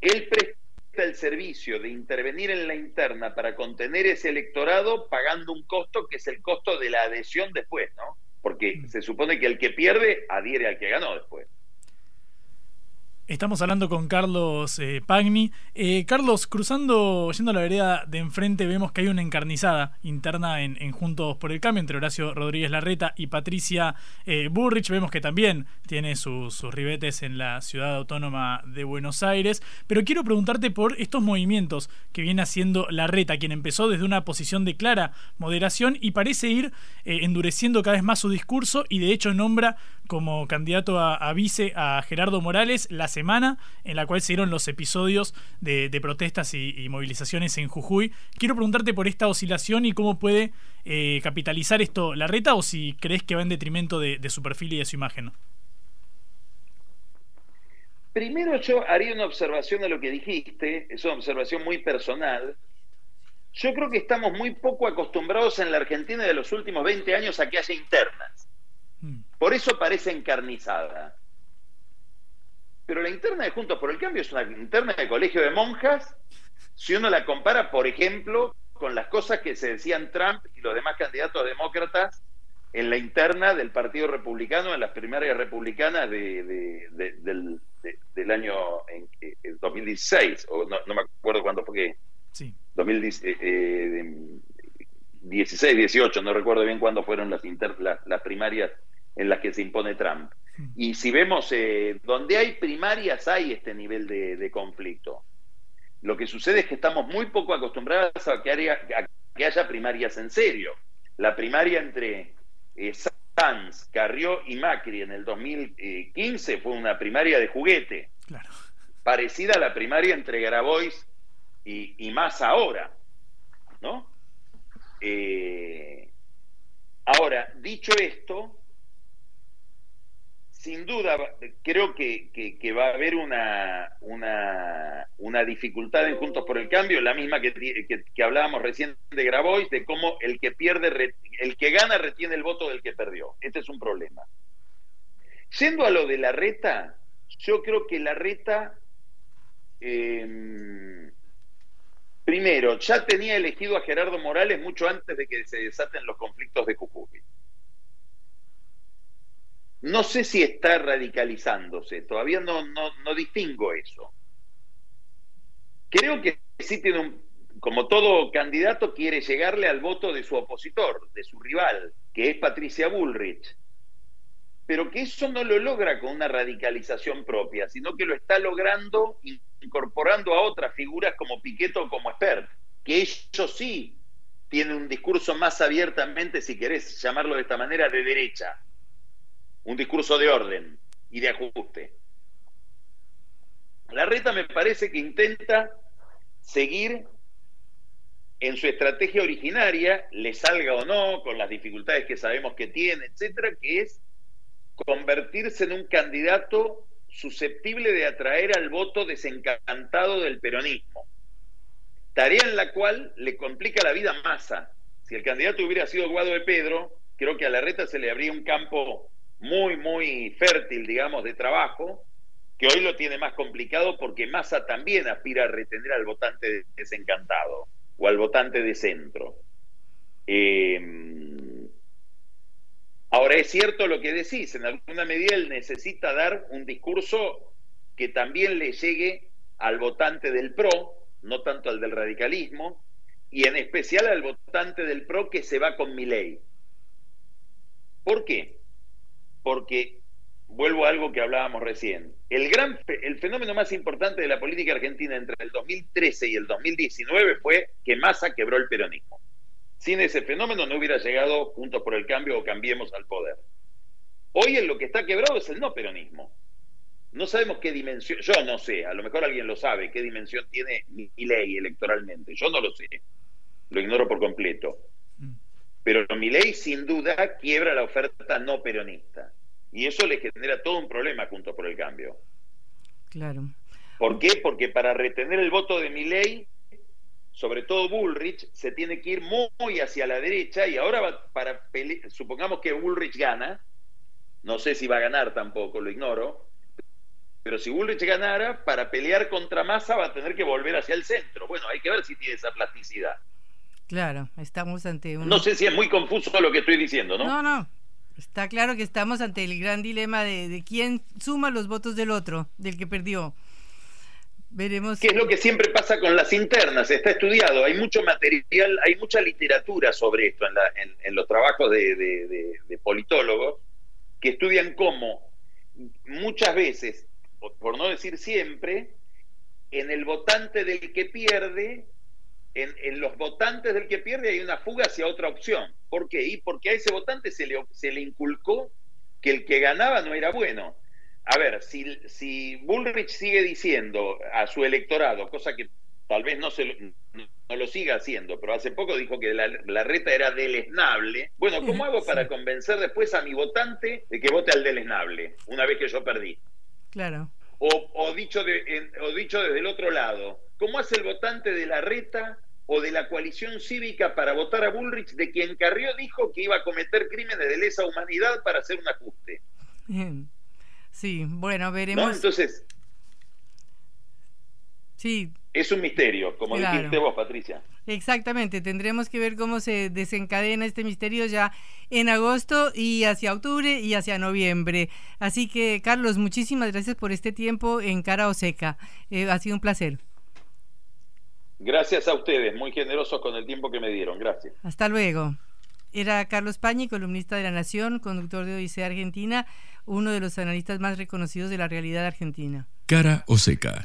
él presta el servicio de intervenir en la interna para contener ese electorado pagando un costo que es el costo de la adhesión después, ¿no? Porque mm. se supone que el que pierde adhiere al que ganó después. Estamos hablando con Carlos eh, Pagni. Eh, Carlos, cruzando, yendo a la vereda de enfrente, vemos que hay una encarnizada interna en, Juntos por el Cambio entre Horacio Rodríguez Larreta y Patricia eh, Burrich. Vemos que también tiene sus ribetes en la ciudad autónoma de Buenos Aires. Pero quiero preguntarte por estos movimientos que viene haciendo Larreta, quien empezó desde una posición de clara moderación y parece ir endureciendo cada vez más su discurso y de hecho nombra como candidato a, vice a Gerardo Morales la semana en la cual se dieron los episodios de, protestas y, movilizaciones en Jujuy. Quiero preguntarte por esta oscilación y cómo puede eh, capitalizar esto la reta o si crees que va en detrimento de, su perfil y de su imagen. Primero yo haría una observación de lo que dijiste, es una observación muy personal. Yo creo que estamos muy poco acostumbrados en la Argentina de los últimos 20 años a que haya internas. Por eso parece encarnizada. Pero la interna de Juntos por el Cambio es una interna de colegio de monjas, si uno la compara, por ejemplo, con las cosas que se decían Trump y los demás candidatos demócratas en la interna del Partido Republicano, en las primarias republicanas del, año en, 2016, o no, me acuerdo cuándo fue que... Sí. 2016, 18, no recuerdo bien cuándo fueron las, las primarias en las que se impone Trump. Y si vemos eh, donde hay primarias hay este nivel de, conflicto. Lo que sucede es que estamos muy poco acostumbrados a que, haya, que haya primarias en serio. La primaria entre eh, Sanz, Carrió y Macri en el 2015 fue una primaria de juguete. Parecida a la primaria entre Grabois y, y más ahora. ¿No? Eh, ahora, dicho esto, sin duda, creo que, va a haber una, una, dificultad en Juntos por el Cambio, la misma que, hablábamos recién de Grabois, de cómo el que pierde, el que gana retiene el voto del que perdió. Este es un problema. Yendo a lo de la reta, yo creo que la reta, em, primero, ya tenía elegido a Gerardo Morales mucho antes de que se desaten los conflictos de Jujuy. No sé si está radicalizándose, todavía no, no, distingo eso. Creo que sí tiene un, como todo candidato, quiere llegarle al voto de su opositor, de su rival, que es Patricia Bullrich. Pero que eso no lo logra con una radicalización propia, sino que lo está logrando incorporando a otras figuras como Piqueto o como Espert, que ellos sí tienen un discurso más abiertamente, si querés llamarlo de esta manera, de derecha un discurso de orden y de ajuste. La reta me parece que intenta seguir en su estrategia originaria, le salga o no, con las dificultades que sabemos que tiene, etcétera, que es convertirse en un candidato susceptible de atraer al voto desencantado del peronismo. Tarea en la cual le complica la vida a Massa. Si el candidato hubiera sido Guado de Pedro, creo que a la reta se le abría un campo muy, muy fértil, digamos, de trabajo, que hoy lo tiene más complicado porque Massa también aspira a retener al votante desencantado o al votante de centro. Em, ahora es cierto lo que decís, en alguna medida él necesita dar un discurso que también le llegue al votante del PRO, no tanto al del radicalismo, y en especial al votante del PRO que se va con mi ley. ¿Por qué? Porque vuelvo a algo que hablábamos recién. El, gran, el fenómeno más importante de la política argentina entre el 2013 y el 2019 fue que Massa quebró el peronismo. Sin ese fenómeno no hubiera llegado Juntos por el Cambio o Cambiemos al poder. Hoy en lo que está quebrado es el no peronismo. No sabemos qué dimensión, yo no sé, a lo mejor alguien lo sabe, qué dimensión tiene mi ley electoralmente. Yo no lo sé, lo ignoro por completo. Pero mi ley sin duda quiebra la oferta no peronista. Y eso le genera todo un problema junto por el cambio. Claro. ¿Por qué? Porque para retener el voto de mi ley, sobre todo Bullrich, se tiene que ir muy hacia la derecha y ahora va para supongamos que Bullrich gana, no sé si va a ganar tampoco, lo ignoro, pero si Bullrich ganara, para pelear contra Massa va a tener que volver hacia el centro. Bueno, hay que ver si tiene esa plasticidad. Claro, estamos ante un... No sé si es muy confuso lo que estoy diciendo, ¿no? No, no, Está claro que estamos ante el gran dilema de, de quién suma los votos del otro, del que perdió. Veremos. ¿Qué es lo que siempre pasa con las internas? Está estudiado, hay mucho material, hay mucha literatura sobre esto en, los trabajos de, politólogos que estudian cómo muchas veces, por no decir siempre, en el votante del que pierde, en, los votantes del que pierde hay una fuga hacia otra opción. ¿Por qué? Y porque a ese votante se le, se le inculcó que el que ganaba no era bueno a ver, si, si Bullrich sigue diciendo a su electorado, cosa que tal vez no, se lo, no lo siga haciendo, pero hace poco dijo que la, reta era deleznable. Bueno, ¿cómo hago para convencer después a mi votante de que vote al deleznable, una vez que yo perdí? Claro. O, dicho, de, o dicho desde el otro lado, ¿cómo hace el votante de la reta o de la coalición cívica para votar a Bullrich de quien Carrió dijo que iba a cometer crímenes de lesa humanidad para hacer un ajuste? Sí, bueno, veremos. Entonces. Sí. Es un misterio, como dijiste vos, Patricia. Exactamente, tendremos que ver cómo se desencadena este misterio ya en agosto y hacia octubre y hacia noviembre. Así que, Carlos, muchísimas gracias por este tiempo en Cara o Seca. Eh, ha sido un placer. Gracias a ustedes, muy generosos con el tiempo que me dieron. Gracias. Hasta luego. Era Carlos Pañi, columnista de La Nación, conductor de Odisea Argentina, uno de los analistas más reconocidos de la realidad argentina. Cara o seca.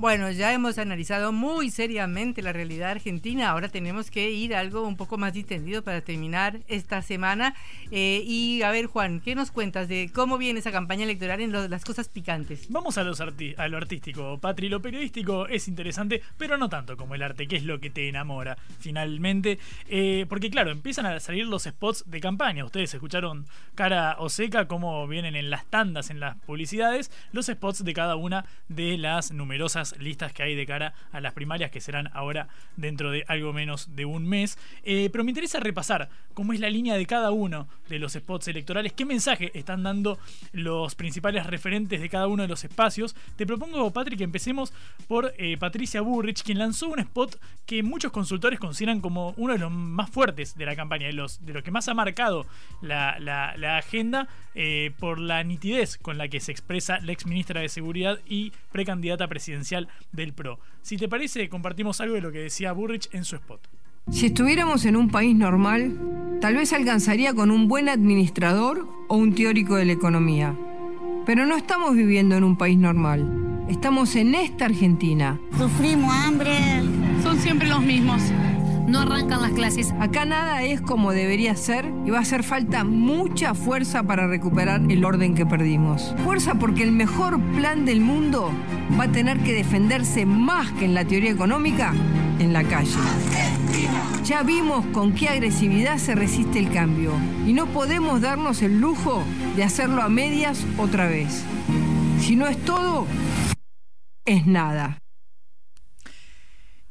Bueno, ya hemos analizado muy seriamente la realidad argentina. Ahora tenemos que ir a algo un poco más distendido para terminar esta semana. Eh, y a ver, Juan, ¿qué nos cuentas de cómo viene esa campaña electoral en las cosas picantes? Vamos a, los a lo artístico, Patri. Lo periodístico es interesante, pero no tanto como el arte, que es lo que te enamora finalmente. Eh, porque, claro, empiezan a salir los spots de campaña. Ustedes escucharon cara o seca cómo vienen en las tandas, en las publicidades, los spots de cada una de las numerosas listas que hay de cara a las primarias que serán ahora dentro de algo menos de un mes. Eh, pero me interesa repasar cómo es la línea de cada uno de los spots electorales, qué mensaje están dando los principales referentes de cada uno de los espacios. Te propongo, Patrick, que empecemos por eh, Patricia Burrich, quien lanzó un spot que muchos consultores consideran como uno de los más fuertes de la campaña, de los, de que más ha marcado la, agenda eh, por la nitidez con la que se expresa la ex ministra de Seguridad y precandidata presidencial del PRO. Si te parece, compartimos algo de lo que decía Burrich en su spot. Si estuviéramos en un país normal, tal vez alcanzaría con un buen administrador o un teórico de la economía. Pero no estamos viviendo en un país normal. Estamos en esta Argentina. Sufrimos hambre. Son siempre los mismos no arrancan las clases. Acá nada es como debería ser y va a hacer falta mucha fuerza para recuperar el orden que perdimos. Fuerza porque el mejor plan del mundo va a tener que defenderse más que en la teoría económica en la calle. Ya vimos con qué agresividad se resiste el cambio y no podemos darnos el lujo de hacerlo a medias otra vez. Si no es todo, es nada.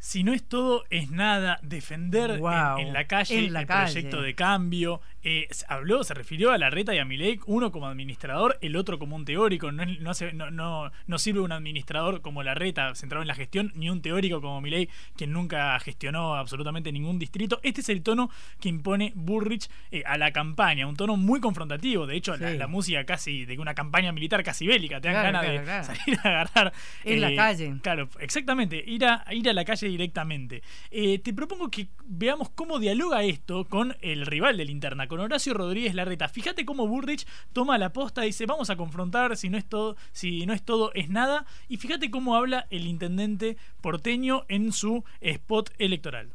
Si no es todo, es nada. Defender en, la calle el proyecto de cambio, eh, habló, se refirió a la reta y a Milei, uno como administrador, el otro como un teórico. No, no, no, sirve un administrador como la reta, centrado en la gestión, ni un teórico como Milei, quien nunca gestionó absolutamente ningún distrito. Este es el tono que impone Burrich eh, a la campaña, un tono muy confrontativo. De hecho, la, música casi de una campaña militar casi bélica, te dan ganas de salir a agarrar. En la eh, calle. Claro, exactamente, ir a, ir a la calle directamente. te propongo que veamos cómo dialoga esto con el rival de Linterna con Horacio Rodríguez Larreta. Fíjate cómo Burrich toma la posta y dice, vamos a confrontar, si no es todo, si no es todo, es nada. Y fíjate cómo habla el intendente porteño en su spot electoral.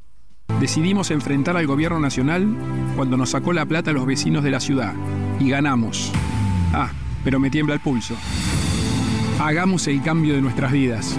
Decidimos enfrentar al gobierno nacional cuando nos sacó la plata a los vecinos de la ciudad. Y ganamos. Ah, pero me tiembla el pulso. Hagamos el cambio de nuestras vidas.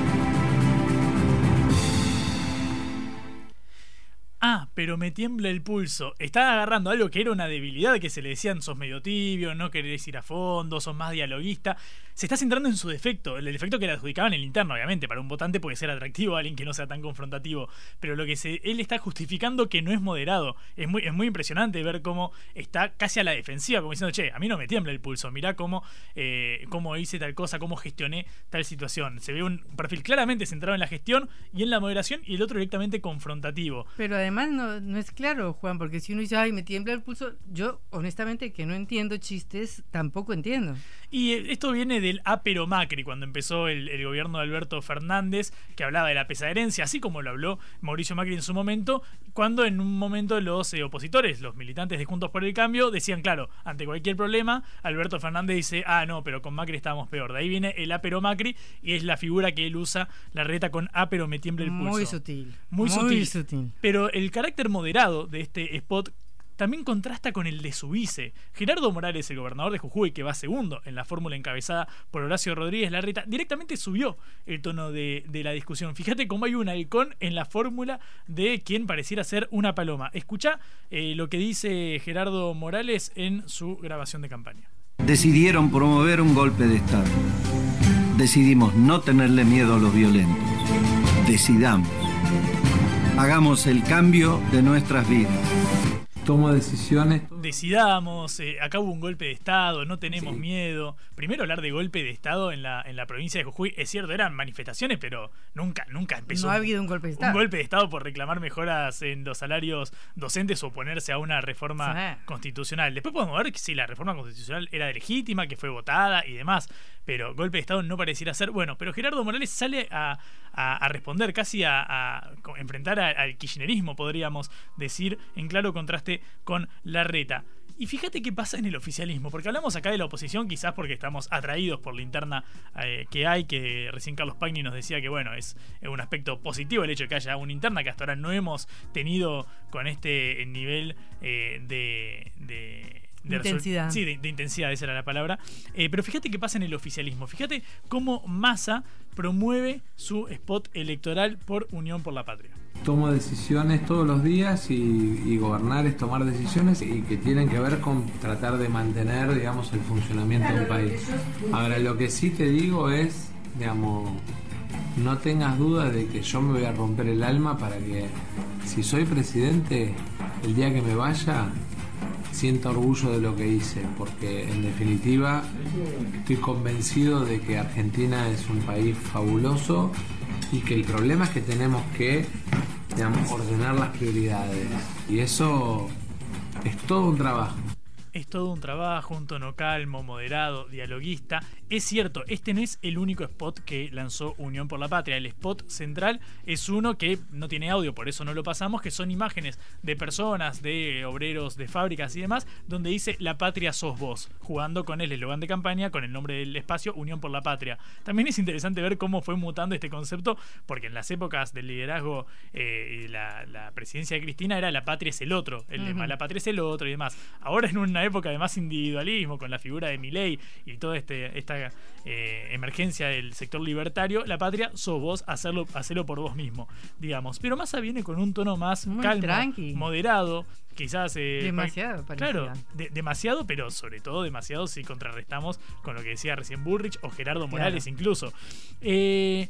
Ah, pero me tiembla el pulso. Está agarrando algo que era una debilidad que se le decían sos medio tibio, no querés ir a fondo, sos más dialoguista. Se está centrando en su defecto, el defecto que le adjudicaban el interno, obviamente. Para un votante puede ser atractivo a alguien que no sea tan confrontativo. Pero lo que se, él está justificando que no es moderado. Es muy, es muy impresionante ver cómo está casi a la defensiva, como diciendo, che, a mí no me tiembla el pulso. Mirá cómo, eh, cómo hice tal cosa, cómo gestioné tal situación. Se ve un perfil claramente centrado en la gestión y en la moderación y el otro directamente confrontativo. Pero además no, no es claro, Juan, porque si uno dice, ay, me tiembla el pulso, yo honestamente que no entiendo chistes, tampoco entiendo. Y eh, esto viene del apero Macri, cuando empezó el, el, gobierno de Alberto Fernández, que hablaba de la pesada herencia, así como lo habló Mauricio Macri en su momento, cuando en un momento los eh, opositores, los militantes de Juntos por el Cambio, decían, claro, ante cualquier problema, Alberto Fernández dice, ah, no, pero con Macri estábamos peor. De ahí viene el apero Macri y es la figura que él usa, la reta con apero me tiembla el pulso. Muy sutil. Muy, Muy sutil. sutil. Pero el carácter moderado de este spot también contrasta con el de su vice. Gerardo Morales, el gobernador de Jujuy, que va segundo en la fórmula encabezada por Horacio Rodríguez Larreta, directamente subió el tono de, de la discusión. Fíjate cómo hay un halcón en la fórmula de quien pareciera ser una paloma. Escucha eh, lo que dice Gerardo Morales en su grabación de campaña. Decidieron promover un golpe de Estado. Decidimos no tenerle miedo a los violentos. Decidamos. Hagamos el cambio de nuestras vidas tomo decisiones. Decidamos, eh, acá hubo un golpe de Estado, no tenemos sí. miedo. Primero hablar de golpe de Estado en la, en la provincia de Jujuy, es cierto, eran manifestaciones, pero nunca, nunca empezó. No ha habido un golpe de Estado. Un golpe de Estado por reclamar mejoras en los salarios docentes o oponerse a una reforma sí. constitucional. Después podemos ver que si la reforma constitucional era legítima, que fue votada y demás, pero golpe de Estado no pareciera ser. Bueno, pero Gerardo Morales sale a, a, a responder, casi a, a enfrentar al kirchnerismo, podríamos decir, en claro contraste con la reta. Y fíjate qué pasa en el oficialismo, porque hablamos acá de la oposición, quizás porque estamos atraídos por la interna eh, que hay, que recién Carlos Pagni nos decía que, bueno, es un aspecto positivo el hecho de que haya una interna que hasta ahora no hemos tenido con este nivel eh, de, de de intensidad. Sí, de, de, intensidad, esa era la palabra. Eh, pero fíjate qué pasa en el oficialismo. Fíjate cómo Massa promueve su spot electoral por Unión por la Patria. Tomo decisiones todos los días y, y, gobernar es tomar decisiones y que tienen que ver con tratar de mantener, digamos, el funcionamiento del país. Ahora, lo que sí te digo es, digamos, no tengas dudas de que yo me voy a romper el alma para que, si soy presidente, el día que me vaya, siento orgullo de lo que hice, porque en definitiva estoy convencido de que Argentina es un país fabuloso y que el problema es que tenemos que digamos, ordenar las prioridades. Y eso es todo un trabajo. Es todo un trabajo, un tono calmo, moderado, dialoguista. Es cierto, este no es el único spot que lanzó Unión por la Patria. El spot central es uno que no tiene audio, por eso no lo pasamos, que son imágenes de personas, de obreros, de fábricas y demás, donde dice La Patria sos vos, jugando con el eslogan de campaña, con el nombre del espacio Unión por la Patria. También es interesante ver cómo fue mutando este concepto, porque en las épocas del liderazgo eh, y la, la, presidencia de Cristina era La Patria es el otro, el uh -huh. La Patria es el otro y demás. Ahora en una época de más individualismo, con la figura de Milei y toda este, esta eh, emergencia del sector libertario, la patria sos vos, hacerlo, hacerlo por vos mismo, digamos. Pero Massa viene con un tono más Muy calmo, tranqui. moderado, quizás... Eh, demasiado, Claro, de, demasiado, pero sobre todo demasiado si contrarrestamos con lo que decía recién Bullrich o Gerardo Morales claro. incluso. Eh,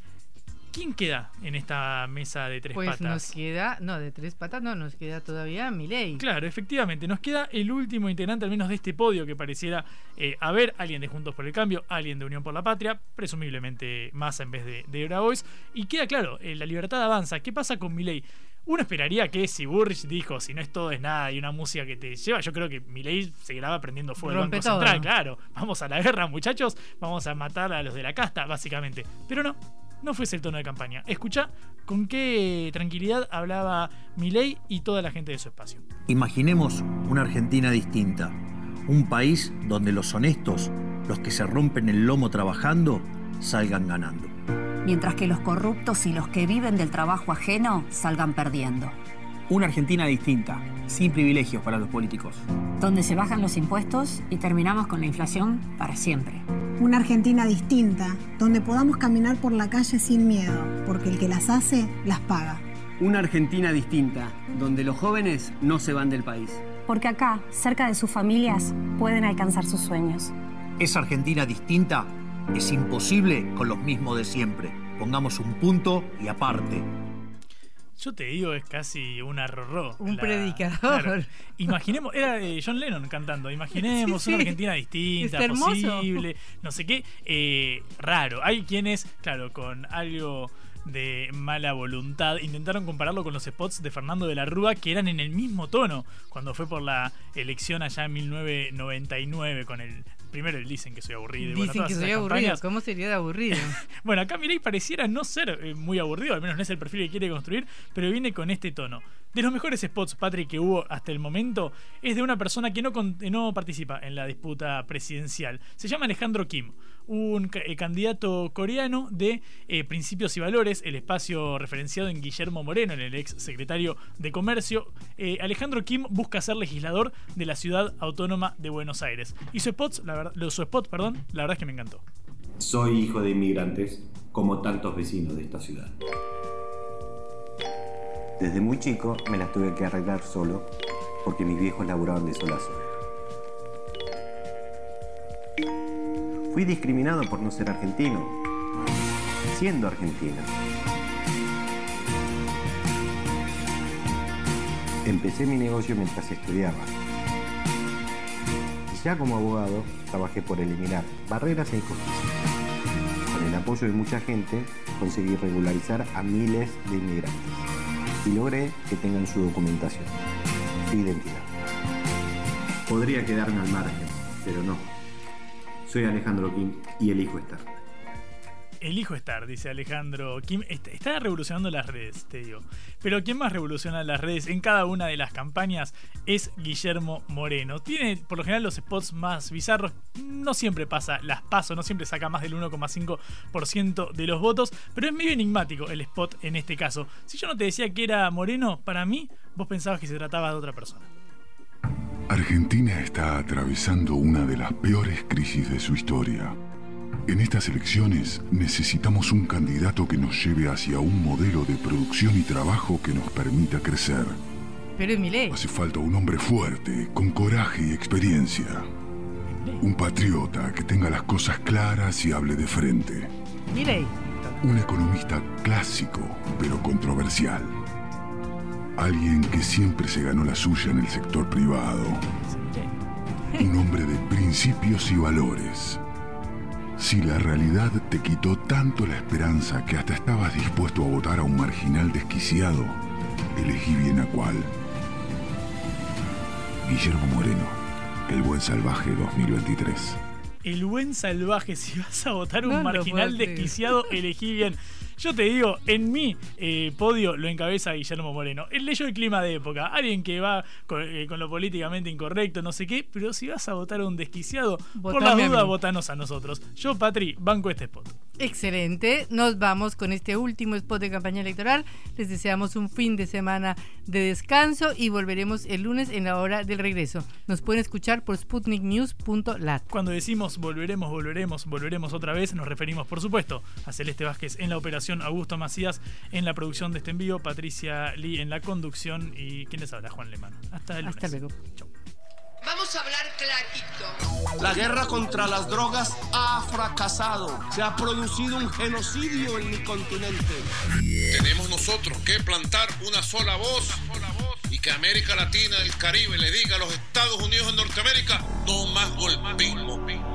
¿Quién queda en esta mesa de tres pues patas? nos queda, no, de tres patas no, nos queda todavía Milei. Claro, efectivamente, nos queda el último integrante al menos de este podio que pareciera eh, haber alguien de Juntos por el Cambio, alguien de Unión por la Patria, presumiblemente Massa en vez de, de Grabois. Y queda claro, eh, la libertad avanza. ¿Qué pasa con Milei? Uno esperaría que si Burrich dijo, si no es todo es nada y una música que te lleva, yo creo que Milei seguirá prendiendo fuego el Banco todo. Central, claro. Vamos a la guerra, muchachos, vamos a matar a los de la casta, básicamente. Pero no, no fue ese el tono de campaña. Escucha con qué tranquilidad hablaba Milei y toda la gente de su espacio. Imaginemos una Argentina distinta, un país donde los honestos, los que se rompen el lomo trabajando, salgan ganando. Mientras que los corruptos y los que viven del trabajo ajeno salgan perdiendo. Una Argentina distinta, sin privilegios para los políticos. Donde se bajan los impuestos y terminamos con la inflación para siempre. Una Argentina distinta, donde podamos caminar por la calle sin miedo, porque el que las hace, las paga. Una Argentina distinta, donde los jóvenes no se van del país. Porque acá, cerca de sus familias, pueden alcanzar sus sueños. Esa Argentina distinta es imposible con los mismos de siempre. Pongamos un punto y aparte. Yo te digo, es casi un arrorró. Un predicador. Imaginemos, era eh, John Lennon cantando, imaginemos Sí, sí. una Argentina distinta, posible, no sé qué. Eh, raro. Hay quienes, claro, con algo de mala voluntad, intentaron compararlo con los spots de Fernando de la Rúa que eran en el mismo tono cuando fue por la elección allá en 1999 con el... Primero dicen que soy aburrido. bueno, Dicen todas que soy aburrido. campañas. ¿Cómo sería de aburrido? Bueno, acá Milei pareciera no ser eh, muy aburrido, al menos no es el perfil que quiere construir, pero viene con este tono. De los mejores spots, Patrick, que hubo hasta el momento, es de una persona que no, eh, no participa en la disputa presidencial. Se llama Alejandro Kim, un eh, candidato coreano de eh, Principios y Valores, el espacio referenciado en Guillermo Moreno, en el ex secretario de Comercio. Eh, Alejandro Kim busca ser legislador de la ciudad autónoma de Buenos Aires. Y su, spots, la verdad, lo- su spot, perdón, la verdad es que me encantó. Soy hijo de inmigrantes, como tantos vecinos de esta ciudad. Desde muy chico me las tuve que arreglar solo, porque mis viejos laburaban de sol a sol. Fui discriminado por no ser argentino, siendo argentino. Empecé mi negocio mientras estudiaba. Y ya como abogado, trabajé por eliminar barreras e injusticias. Con el apoyo de mucha gente, conseguí regularizar a miles de inmigrantes. Y logré que tengan su documentación, su identidad. Podría quedarme al margen, pero no. Soy Alejandro Kim y elijo estar. Elijo estar, dice Alejandro Kim. Est- Está revolucionando las redes, te digo. Pero quien más revoluciona las redes en cada una de las campañas es Guillermo Moreno. Tiene por lo general los spots más bizarros. No siempre pasa las paso, no siempre saca más del 1,5% de los votos. Pero es medio enigmático el spot en este caso. Si yo no te decía que era Moreno, para mí vos pensabas que se trataba de otra persona. Argentina está atravesando una de las peores crisis de su historia. En estas elecciones necesitamos un candidato que nos lleve hacia un modelo de producción y trabajo que nos permita crecer. Pero es Milei. Hace falta un hombre fuerte, con coraje y experiencia. Un patriota que tenga las cosas claras y hable de frente. Milei. Un economista clásico, pero controversial. Alguien que siempre se ganó la suya en el sector privado. Un hombre de principios y valores. Si la realidad te quitó tanto la esperanza que hasta estabas dispuesto a votar a un marginal desquiciado, elegí bien a cuál. Guillermo Moreno, el buen salvaje 2023. El buen salvaje, si vas a votar un No lo marginal desquiciado, elegí bien. Yo te digo, en mi eh, podio lo encabeza Guillermo Moreno. Él leyó el clima de época. Alguien que va con, eh, con lo políticamente incorrecto, no sé qué. Pero si vas a votar a un desquiciado, por la a duda, mí. votanos a nosotros. Yo, Patri, banco este spot. Excelente. Nos vamos con este último spot de campaña electoral. Les deseamos un fin de semana de descanso y volveremos el lunes en la hora del regreso. Nos pueden escuchar por sputniknews.lat. Cuando decimos volveremos, volveremos, volveremos otra vez, nos referimos, por supuesto, a Celeste Vázquez en la operación, Augusto Macías en la producción de este envío, Patricia Lee en la conducción y ¿quién les habla? Juan Lemano. Hasta el lunes. Hasta luego. Vamos a hablar clarito. La guerra contra las drogas ha fracasado. Se ha producido un genocidio en mi continente. Tenemos nosotros que plantar una sola voz y que América Latina, el Caribe, le diga a los Estados Unidos de Norteamérica, no más golpismo.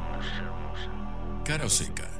Cara seca.